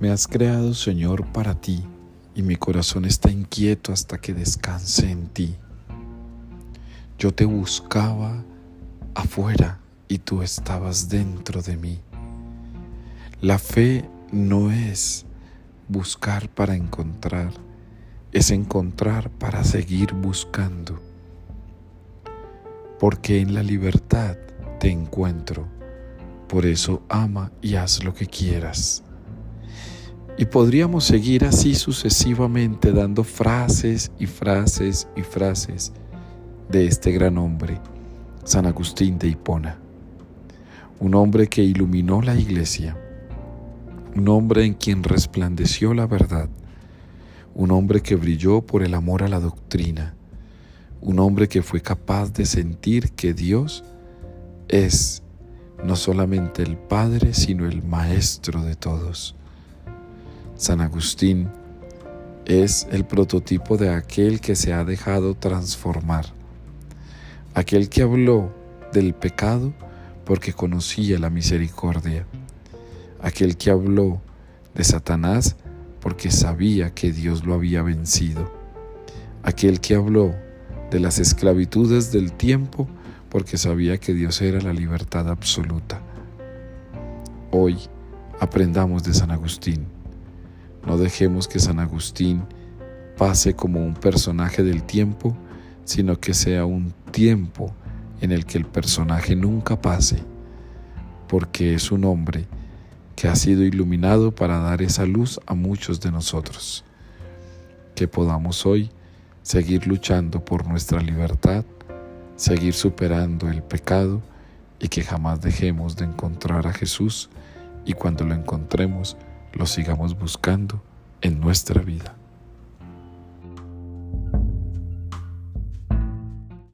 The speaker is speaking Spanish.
Me has creado, Señor, para ti, y mi corazón está inquieto hasta que descanse en ti. Yo te buscaba afuera y tú estabas dentro de mí. La fe no es buscar para encontrar, es encontrar para seguir buscando. Porque en la libertad te encuentro. Por eso ama y haz lo que quieras. Y podríamos seguir así sucesivamente dando frases y frases y frases de este gran hombre, San Agustín de Hipona. Un hombre que iluminó la iglesia, un hombre en quien resplandeció la verdad, un hombre que brilló por el amor a la doctrina, un hombre que fue capaz de sentir que Dios es no solamente el Padre, sino el Maestro de todos. San Agustín es el prototipo de aquel que se ha dejado transformar, aquel que habló del pecado porque conocía la misericordia, aquel que habló de Satanás porque sabía que Dios lo había vencido, aquel que habló de las esclavitudes del tiempo porque sabía que Dios era la libertad absoluta. Hoy aprendamos de San Agustín. No dejemos que San Agustín pase como un personaje del tiempo, sino que sea un tiempo en el que el personaje nunca pase, porque es un hombre que ha sido iluminado para dar esa luz a muchos de nosotros. Que podamos hoy seguir luchando por nuestra libertad, seguir superando el pecado y que jamás dejemos de encontrar a Jesús y cuando lo encontremos lo sigamos buscando en nuestra vida.